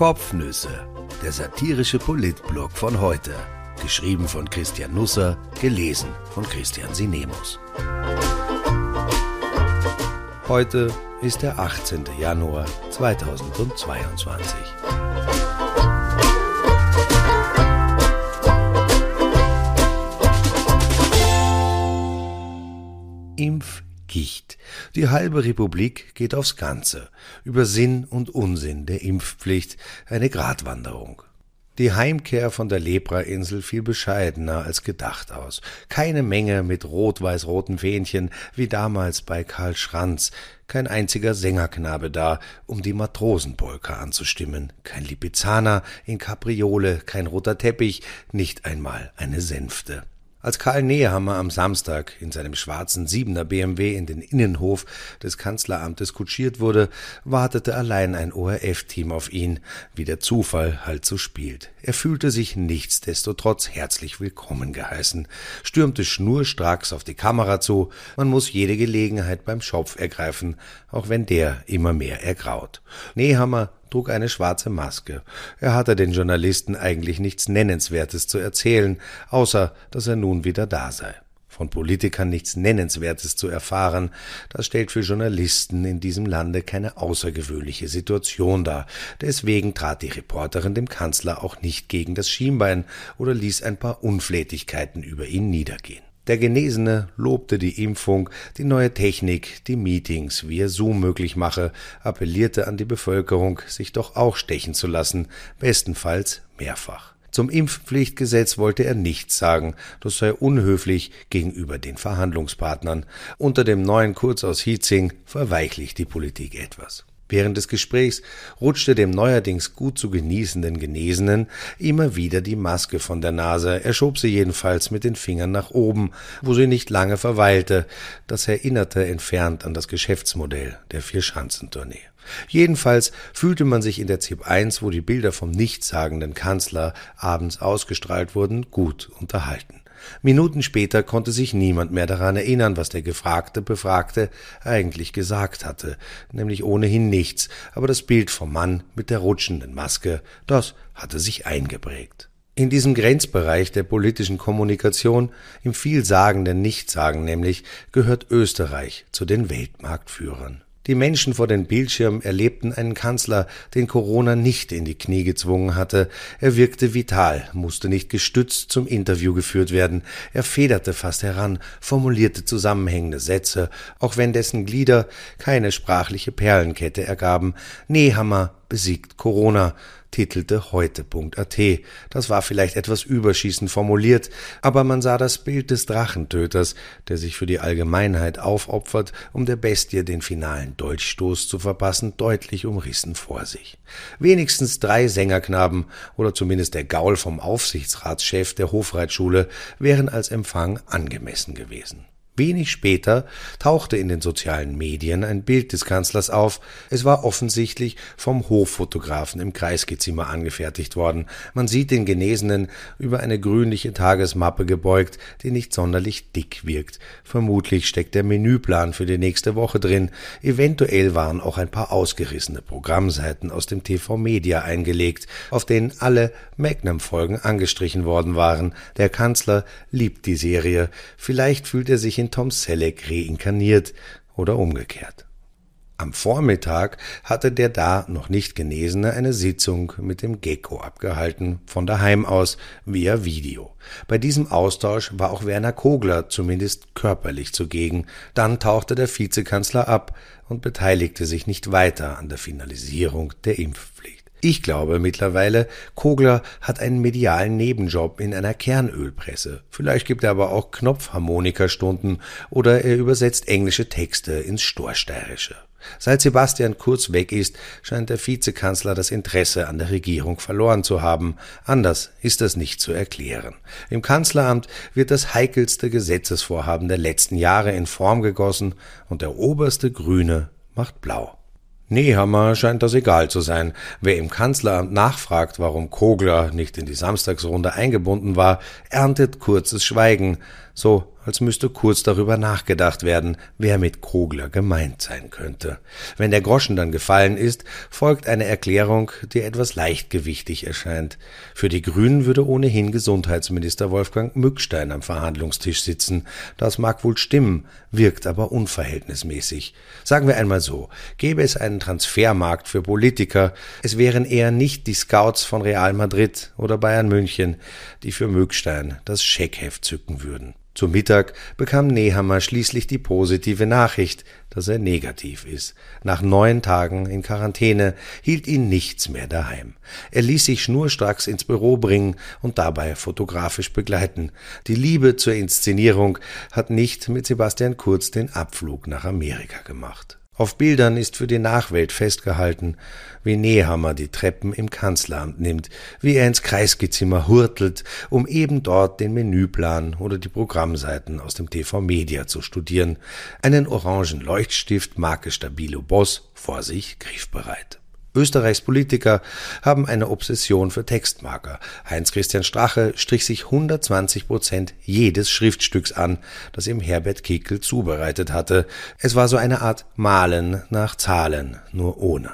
Kopfnüsse, der satirische Politblog von heute. Geschrieben von Christian Nusser, gelesen von Christian Sinemus. Heute ist der 18. Januar 2022. Impfgicht. Die halbe Republik geht aufs Ganze. Über Sinn und Unsinn der Impfpflicht eine Gratwanderung. Die Heimkehr von der Leprainsel fiel bescheidener als gedacht aus. Keine Menge mit rot-weiß-roten Fähnchen wie damals bei Karl Schranz, kein einziger Sängerknabe da, um die Matrosenpolka anzustimmen, kein Lipizzaner in Kapriole, kein roter Teppich, nicht einmal eine Sänfte. Als Karl Nehammer am Samstag in seinem schwarzen Siebener BMW in den Innenhof des Kanzleramtes kutschiert wurde, wartete allein ein ORF-Team auf ihn, wie der Zufall halt so spielt. Er fühlte sich nichtsdestotrotz herzlich willkommen geheißen, stürmte schnurstracks auf die Kamera zu, man muss jede Gelegenheit beim Schopf ergreifen, auch wenn der immer mehr ergraut. Nehammer trug eine schwarze Maske. Er hatte den Journalisten eigentlich nichts Nennenswertes zu erzählen, außer dass er nun wieder da sei. Von Politikern nichts Nennenswertes zu erfahren, das stellt für Journalisten in diesem Lande keine außergewöhnliche Situation dar. Deswegen trat die Reporterin dem Kanzler auch nicht gegen das Schienbein oder ließ ein paar Unflätigkeiten über ihn niedergehen. Der Genesene lobte die Impfung, die neue Technik, die Meetings, wie er Zoom möglich mache, appellierte an die Bevölkerung, sich doch auch stechen zu lassen, bestenfalls mehrfach. Zum Impfpflichtgesetz wollte er nichts sagen, das sei unhöflich gegenüber den Verhandlungspartnern. Unter dem neuen Kurz aus Hietzing verweichlicht die Politik etwas. Während des Gesprächs rutschte dem neuerdings gut zu genießenden Genesenen immer wieder die Maske von der Nase, er schob sie jedenfalls mit den Fingern nach oben, wo sie nicht lange verweilte, das erinnerte entfernt an das Geschäftsmodell der Vierschanzentournee. Jedenfalls fühlte man sich in der ZIP 1, wo die Bilder vom nichtssagenden Kanzler abends ausgestrahlt wurden, gut unterhalten. Minuten später konnte sich niemand mehr daran erinnern, was der gefragte Befragte eigentlich gesagt hatte, nämlich ohnehin nichts, aber das Bild vom Mann mit der rutschenden Maske, das hatte sich eingeprägt. In diesem Grenzbereich der politischen Kommunikation, im vielsagenden Nichtsagen nämlich, gehört Österreich zu den Weltmarktführern. Die Menschen vor den Bildschirmen erlebten einen Kanzler, den Corona nicht in die Knie gezwungen hatte. Er wirkte vital, musste nicht gestützt zum Interview geführt werden. Er federte fast heran, formulierte zusammenhängende Sätze, auch wenn dessen Glieder keine sprachliche Perlenkette ergaben. Nehammer besiegt Corona titelte heute.at. Das war vielleicht etwas überschießend formuliert, aber man sah das Bild des Drachentöters, der sich für die Allgemeinheit aufopfert, um der Bestie den finalen Dolchstoß zu verpassen, deutlich umrissen vor sich. Wenigstens drei Sängerknaben oder zumindest der Gaul vom Aufsichtsratschef der Hofreitschule wären als Empfang angemessen gewesen. Wenig später tauchte in den sozialen Medien ein Bild des Kanzlers auf. Es war offensichtlich vom Hoffotografen im Kreisgezimmer angefertigt worden. Man sieht den Genesenen über eine grünliche Tagesmappe gebeugt, die nicht sonderlich dick wirkt. Vermutlich steckt der Menüplan für die nächste Woche drin. Eventuell waren auch ein paar ausgerissene Programmseiten aus dem TV Media eingelegt, auf denen alle Magnum-Folgen angestrichen worden waren. Der Kanzler liebt die Serie. Vielleicht fühlt er sich in Tom Selleck reinkarniert oder umgekehrt. Am Vormittag hatte der da noch nicht Genesene eine Sitzung mit dem Gecko abgehalten, von daheim aus via Video. Bei diesem Austausch war auch Werner Kogler zumindest körperlich zugegen. Dann tauchte der Vizekanzler ab und beteiligte sich nicht weiter an der Finalisierung der Impfpflicht. Ich glaube mittlerweile, Kogler hat einen medialen Nebenjob in einer Kernölpresse. Vielleicht gibt er aber auch Knopfharmonikastunden oder er übersetzt englische Texte ins Storsteirische. Seit Sebastian Kurz weg ist, scheint der Vizekanzler das Interesse an der Regierung verloren zu haben. Anders ist das nicht zu erklären. Im Kanzleramt wird das heikelste Gesetzesvorhaben der letzten Jahre in Form gegossen und der oberste Grüne macht blau. Nehammer scheint das egal zu sein. Wer im Kanzleramt nachfragt, warum Kogler nicht in die Samstagsrunde eingebunden war, erntet kurzes Schweigen, so als müsste kurz darüber nachgedacht werden, wer mit Kogler gemeint sein könnte. Wenn der Groschen dann gefallen ist, folgt eine Erklärung, die etwas leichtgewichtig erscheint. Für die Grünen würde ohnehin Gesundheitsminister Wolfgang Mückstein am Verhandlungstisch sitzen. Das mag wohl stimmen, wirkt aber unverhältnismäßig. Sagen wir einmal so, gäbe es einen Transfermarkt für Politiker, es wären eher nicht die Scouts von Real Madrid oder Bayern München, die für Mückstein das Scheckheft zücken würden. Zum Mittag bekam Nehammer schließlich die positive Nachricht, dass er negativ ist. Nach neun Tagen in Quarantäne hielt ihn nichts mehr daheim. Er ließ sich schnurstracks ins Büro bringen und dabei fotografisch begleiten. Die Liebe zur Inszenierung hat nicht mit Sebastian Kurz den Abflug nach Amerika gemacht. Auf Bildern ist für die Nachwelt festgehalten, wie Nehammer die Treppen im Kanzleramt nimmt, wie er ins Kreisgezimmer hurtelt, um eben dort den Menüplan oder die Programmseiten aus dem TV Media zu studieren, einen orangen Leuchtstift Marke Stabilo Boss vor sich griffbereit. Österreichs Politiker haben eine Obsession für Textmarker. Heinz-Christian Strache strich sich 120 Prozent jedes Schriftstücks an, das ihm Herbert Kickel zubereitet hatte. Es war so eine Art Malen nach Zahlen, nur ohne.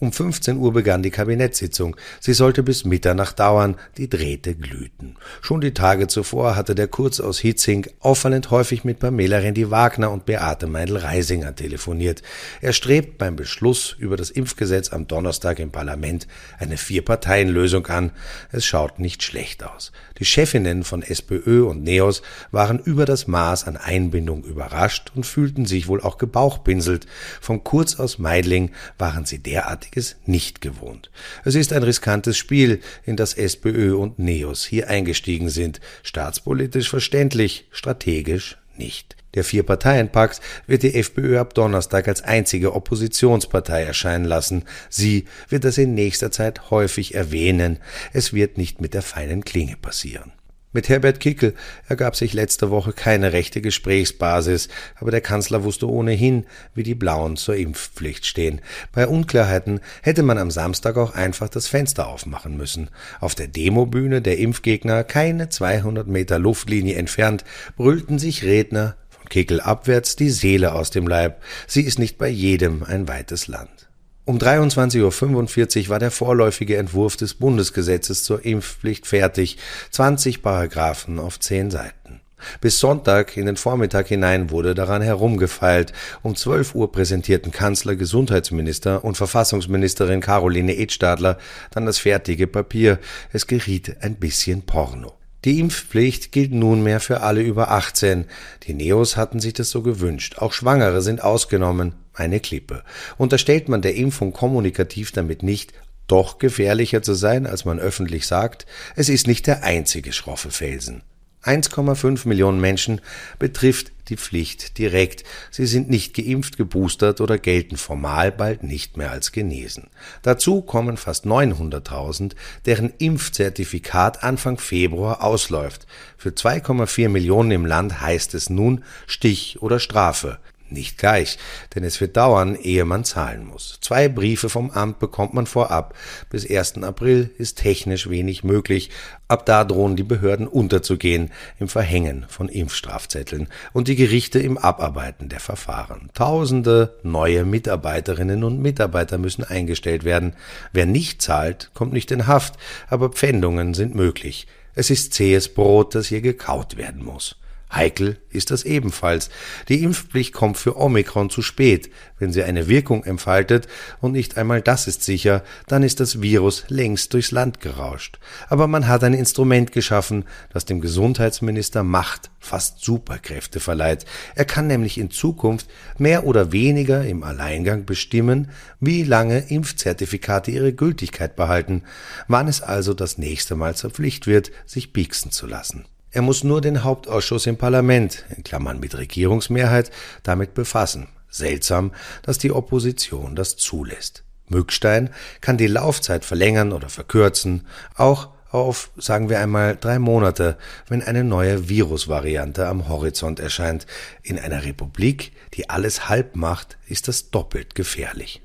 Um 15 Uhr begann die Kabinettssitzung. Sie sollte bis Mitternacht dauern. Die Drähte glühten. Schon die Tage zuvor hatte der Kurz aus Hitzing auffallend häufig mit Pamela Rendi-Wagner und Beate Meindl-Reisinger telefoniert. Er strebt beim Beschluss über das Impfgesetz am Donnerstag im Parlament eine Vier-Parteien-Lösung an. Es schaut nicht schlecht aus. Die Chefinnen von SPÖ und NEOS waren über das Maß an Einbindung überrascht und fühlten sich wohl auch gebauchpinselt. Von Kurz aus Meidling waren sie derartiges nicht gewohnt. Es ist ein riskantes Spiel, in das SPÖ und NEOS hier eingestiegen sind. Staatspolitisch verständlich, strategisch nicht. Der Vier-Parteien-Pakt wird die FPÖ ab Donnerstag als einzige Oppositionspartei erscheinen lassen. Sie wird das in nächster Zeit häufig erwähnen. Es wird nicht mit der feinen Klinge passieren. Mit Herbert Kickel ergab sich letzte Woche keine rechte Gesprächsbasis, aber der Kanzler wusste ohnehin, wie die Blauen zur Impfpflicht stehen. Bei Unklarheiten hätte man am Samstag auch einfach das Fenster aufmachen müssen. Auf der Demobühne der Impfgegner, keine 200 Meter Luftlinie entfernt, brüllten sich Redner von Kickel abwärts die Seele aus dem Leib. Sie ist nicht bei jedem ein weites Land. Um 23.45 Uhr war der vorläufige Entwurf des Bundesgesetzes zur Impfpflicht fertig, 20 Paragraphen auf zehn Seiten. Bis Sonntag in den Vormittag hinein wurde daran herumgefeilt. Um 12 Uhr präsentierten Kanzler, Gesundheitsminister und Verfassungsministerin Caroline Edstadler dann das fertige Papier. Es geriet ein bisschen Porno. Die Impfpflicht gilt nunmehr für alle über 18. Die Neos hatten sich das so gewünscht. Auch Schwangere sind ausgenommen. Eine Klippe. Unterstellt man der Impfung kommunikativ damit nicht, doch gefährlicher zu sein, als man öffentlich sagt, es ist nicht der einzige schroffe Felsen. 1,5 Millionen Menschen betrifft die Pflicht direkt. Sie sind nicht geimpft, geboostert oder gelten formal bald nicht mehr als genesen. Dazu kommen fast 900.000, deren Impfzertifikat Anfang Februar ausläuft. Für 2,4 Millionen im Land heißt es nun Stich oder Strafe. Nicht gleich, denn es wird dauern, ehe man zahlen muss. Zwei Briefe vom Amt bekommt man vorab. Bis 1. April ist technisch wenig möglich. Ab da drohen die Behörden unterzugehen im Verhängen von Impfstrafzetteln und die Gerichte im Abarbeiten der Verfahren. Tausende neue Mitarbeiterinnen und Mitarbeiter müssen eingestellt werden. Wer nicht zahlt, kommt nicht in Haft, aber Pfändungen sind möglich. Es ist zähes Brot, das hier gekaut werden muss. Heikel ist das ebenfalls. Die Impfpflicht kommt für Omikron zu spät. Wenn sie eine Wirkung entfaltet, und nicht einmal das ist sicher, dann ist das Virus längst durchs Land gerauscht. Aber man hat ein Instrument geschaffen, das dem Gesundheitsminister Macht, fast Superkräfte verleiht. Er kann nämlich in Zukunft mehr oder weniger im Alleingang bestimmen, wie lange Impfzertifikate ihre Gültigkeit behalten, wann es also das nächste Mal zur Pflicht wird, sich pieksen zu lassen. Er muss nur den Hauptausschuss im Parlament, in Klammern mit Regierungsmehrheit, damit befassen. Seltsam, dass die Opposition das zulässt. Mückstein kann die Laufzeit verlängern oder verkürzen, auch auf, sagen wir einmal, drei Monate, wenn eine neue Virusvariante am Horizont erscheint. In einer Republik, die alles halb macht, ist das doppelt gefährlich.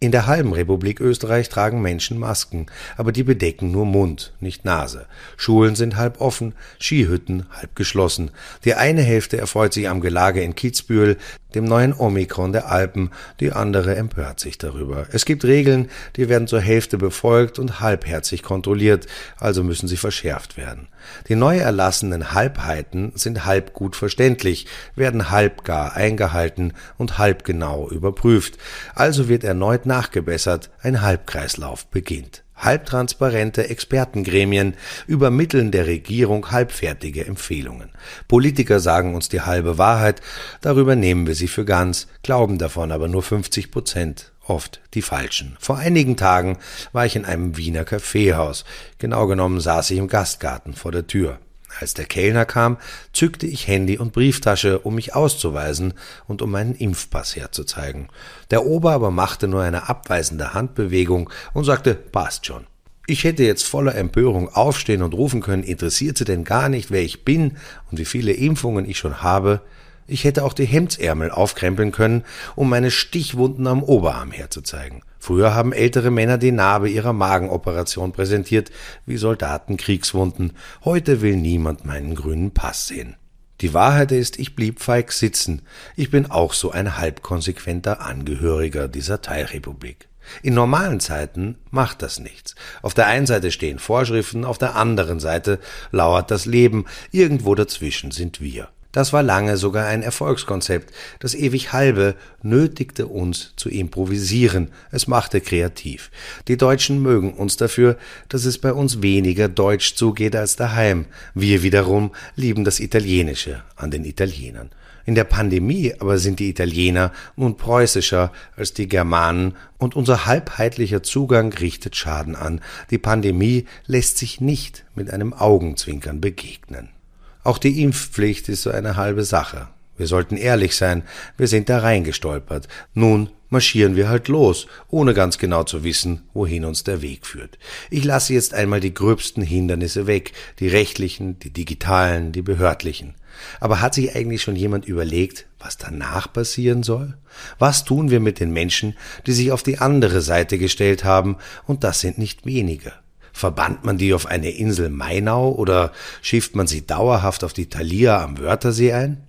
In der halben Republik Österreich tragen Menschen Masken, aber die bedecken nur Mund, nicht Nase. Schulen sind halb offen, Skihütten halb geschlossen. Die eine Hälfte erfreut sich am Gelage in Kitzbühel, dem neuen Omikron der Alpen, die andere empört sich darüber. Es gibt Regeln, die werden zur Hälfte befolgt und halbherzig kontrolliert, also müssen sie verschärft werden. Die neu erlassenen Halbheiten sind halb gut verständlich, werden halb gar eingehalten und halb genau überprüft. Also wird erneut nachgebessert, ein Halbkreislauf beginnt halbtransparente Expertengremien übermitteln der Regierung halbfertige Empfehlungen. Politiker sagen uns die halbe Wahrheit, darüber nehmen wir sie für ganz, glauben davon aber nur 50 Prozent, oft die falschen. Vor einigen Tagen war ich in einem Wiener Kaffeehaus, genau genommen saß ich im Gastgarten vor der Tür. Als der Kellner kam, zückte ich Handy und Brieftasche, um mich auszuweisen und um meinen Impfpass herzuzeigen. Der Ober aber machte nur eine abweisende Handbewegung und sagte, passt schon. Ich hätte jetzt voller Empörung aufstehen und rufen können, interessiert Sie denn gar nicht, wer ich bin und wie viele Impfungen ich schon habe? Ich hätte auch die Hemdsärmel aufkrempeln können, um meine Stichwunden am Oberarm herzuzeigen. Früher haben ältere Männer die Narbe ihrer Magenoperation präsentiert, wie Soldaten Kriegswunden. Heute will niemand meinen grünen Pass sehen. Die Wahrheit ist, ich blieb feig sitzen. Ich bin auch so ein halbkonsequenter Angehöriger dieser Teilrepublik. In normalen Zeiten macht das nichts. Auf der einen Seite stehen Vorschriften, auf der anderen Seite lauert das Leben, irgendwo dazwischen sind wir. Das war lange sogar ein Erfolgskonzept. Das ewig Halbe nötigte uns zu improvisieren. Es machte kreativ. Die Deutschen mögen uns dafür, dass es bei uns weniger deutsch zugeht als daheim. Wir wiederum lieben das Italienische an den Italienern. In der Pandemie aber sind die Italiener nun preußischer als die Germanen und unser halbheitlicher Zugang richtet Schaden an. Die Pandemie lässt sich nicht mit einem Augenzwinkern begegnen. Auch die Impfpflicht ist so eine halbe Sache. Wir sollten ehrlich sein, wir sind da reingestolpert. Nun marschieren wir halt los, ohne ganz genau zu wissen, wohin uns der Weg führt. Ich lasse jetzt einmal die gröbsten Hindernisse weg, die rechtlichen, die digitalen, die behördlichen. Aber hat sich eigentlich schon jemand überlegt, was danach passieren soll? Was tun wir mit den Menschen, die sich auf die andere Seite gestellt haben, und das sind nicht wenige? Verbannt man die auf eine Insel Mainau oder schifft man sie dauerhaft auf die Thalia am Wörthersee ein?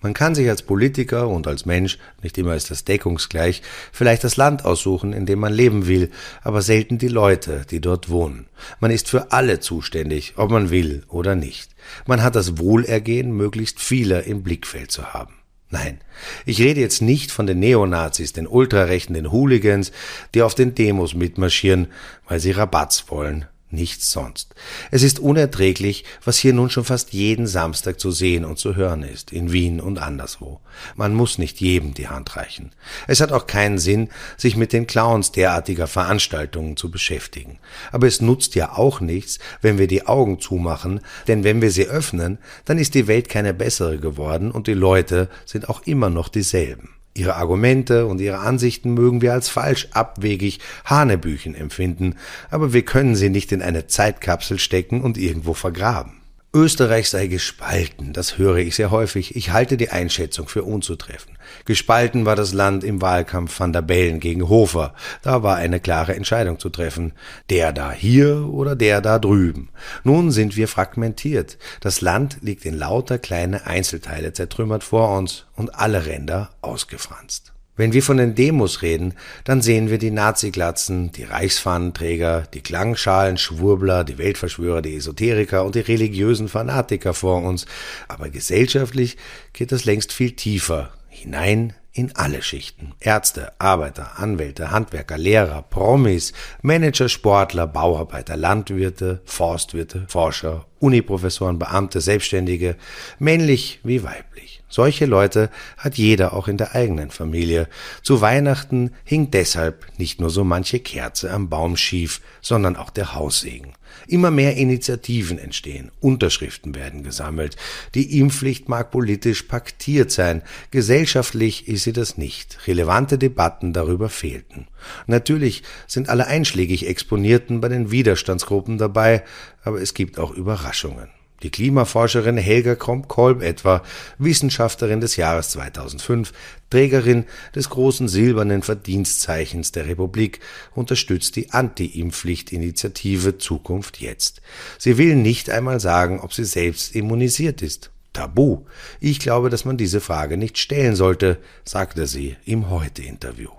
Man kann sich als Politiker und als Mensch, nicht immer ist das deckungsgleich, vielleicht das Land aussuchen, in dem man leben will, aber selten die Leute, die dort wohnen. Man ist für alle zuständig, ob man will oder nicht. Man hat das Wohlergehen möglichst vieler im Blickfeld zu haben. Nein, ich rede jetzt nicht von den Neonazis, den Ultrarechten, den Hooligans, die auf den Demos mitmarschieren, weil sie Rabatz wollen, nichts sonst. Es ist unerträglich, was hier nun schon fast jeden Samstag zu sehen und zu hören ist, in Wien und anderswo. Man muss nicht jedem die Hand reichen. Es hat auch keinen Sinn, sich mit den Clowns derartiger Veranstaltungen zu beschäftigen. Aber es nutzt ja auch nichts, wenn wir die Augen zumachen, denn wenn wir sie öffnen, dann ist die Welt keine bessere geworden und die Leute sind auch immer noch dieselben. Ihre Argumente und ihre Ansichten mögen wir als falsch, abwegig, Hanebüchen empfinden, aber wir können sie nicht in eine Zeitkapsel stecken und irgendwo vergraben. Österreich sei gespalten, das höre ich sehr häufig. Ich halte die Einschätzung für unzutreffend. Gespalten war das Land im Wahlkampf van der Bellen gegen Hofer. Da war eine klare Entscheidung zu treffen. Der da hier oder der da drüben. Nun sind wir fragmentiert. Das Land liegt in lauter kleine Einzelteile zertrümmert vor uns und alle Ränder ausgefranst. Wenn wir von den Demos reden, dann sehen wir die Naziglatzen, die Reichsfahnenträger, die Klangschalen, Schwurbler, die Weltverschwörer, die Esoteriker und die religiösen Fanatiker vor uns. Aber gesellschaftlich geht das längst viel tiefer hinein in alle Schichten. Ärzte, Arbeiter, Anwälte, Handwerker, Lehrer, Promis, Manager, Sportler, Bauarbeiter, Landwirte, Forstwirte, Forscher, Uniprofessoren, Beamte, Selbstständige, männlich wie weiblich. Solche Leute hat jeder auch in der eigenen Familie. Zu Weihnachten hing deshalb nicht nur so manche Kerze am Baum schief, sondern auch der Haussegen. Immer mehr Initiativen entstehen, Unterschriften werden gesammelt. Die Impfpflicht mag politisch paktiert sein, gesellschaftlich ist sie das nicht. Relevante Debatten darüber fehlten. Natürlich sind alle einschlägig Exponierten bei den Widerstandsgruppen dabei, aber es gibt auch Überraschungen. Die Klimaforscherin Helga Kromp-Kolb etwa, Wissenschaftlerin des Jahres 2005, Trägerin des großen silbernen Verdienstzeichens der Republik, unterstützt die Anti-Impfpflicht-Initiative Zukunft jetzt. Sie will nicht einmal sagen, ob sie selbst immunisiert ist. Tabu. Ich glaube, dass man diese Frage nicht stellen sollte, sagte sie im Heute-Interview.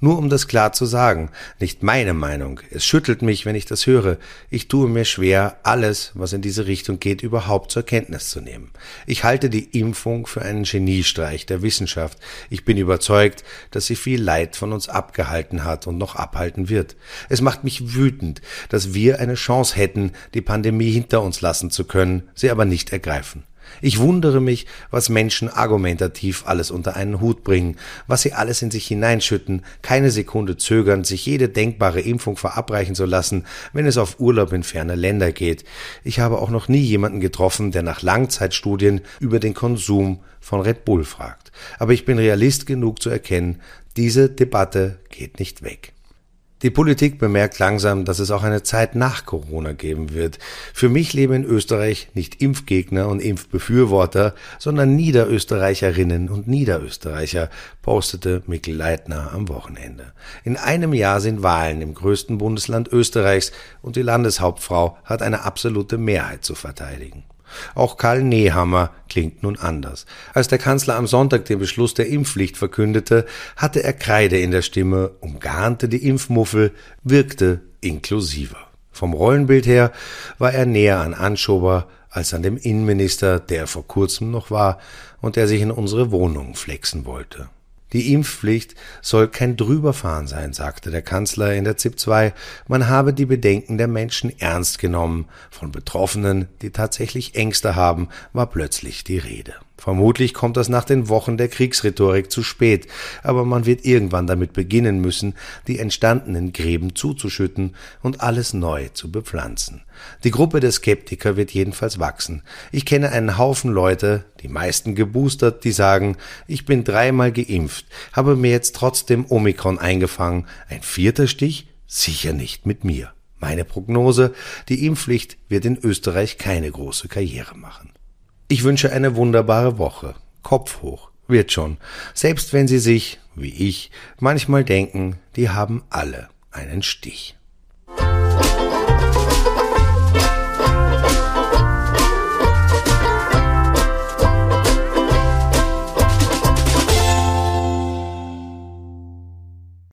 Nur um das klar zu sagen, nicht meine Meinung. Es schüttelt mich, wenn ich das höre. Ich tue mir schwer, alles, was in diese Richtung geht, überhaupt zur Kenntnis zu nehmen. Ich halte die Impfung für einen Geniestreich der Wissenschaft. Ich bin überzeugt, dass sie viel Leid von uns abgehalten hat und noch abhalten wird. Es macht mich wütend, dass wir eine Chance hätten, die Pandemie hinter uns lassen zu können, sie aber nicht ergreifen. Ich wundere mich, was Menschen argumentativ alles unter einen Hut bringen, was sie alles in sich hineinschütten, keine Sekunde zögern, sich jede denkbare Impfung verabreichen zu lassen, wenn es auf Urlaub in ferne Länder geht. Ich habe auch noch nie jemanden getroffen, der nach Langzeitstudien über den Konsum von Red Bull fragt. Aber ich bin Realist genug zu erkennen, diese Debatte geht nicht weg. Die Politik bemerkt langsam, dass es auch eine Zeit nach Corona geben wird. Für mich leben in Österreich nicht Impfgegner und Impfbefürworter, sondern Niederösterreicherinnen und Niederösterreicher, postete Mikkel Leitner am Wochenende. In einem Jahr sind Wahlen im größten Bundesland Österreichs und die Landeshauptfrau hat eine absolute Mehrheit zu verteidigen. Auch Karl Nehammer klingt nun anders. Als der Kanzler am Sonntag den Beschluss der Impfpflicht verkündete, hatte er Kreide in der Stimme, umgarnte die Impfmuffel, wirkte inklusiver. Vom Rollenbild her war er näher an Anschober als an dem Innenminister, der vor kurzem noch war und der sich in unsere Wohnung flexen wollte. Die Impfpflicht soll kein Drüberfahren sein, sagte der Kanzler in der ZIP 2. Man habe die Bedenken der Menschen ernst genommen. Von Betroffenen, die tatsächlich Ängste haben, war plötzlich die Rede. Vermutlich kommt das nach den Wochen der Kriegsrhetorik zu spät, aber man wird irgendwann damit beginnen müssen, die entstandenen Gräben zuzuschütten und alles neu zu bepflanzen. Die Gruppe der Skeptiker wird jedenfalls wachsen. Ich kenne einen Haufen Leute, die meisten geboostert, die sagen, ich bin dreimal geimpft, habe mir jetzt trotzdem Omikron eingefangen, ein vierter Stich? Sicher nicht mit mir. Meine Prognose, die Impfpflicht wird in Österreich keine große Karriere machen. Ich wünsche eine wunderbare Woche. Kopf hoch. Wird schon. Selbst wenn Sie sich, wie ich, manchmal denken, die haben alle einen Stich.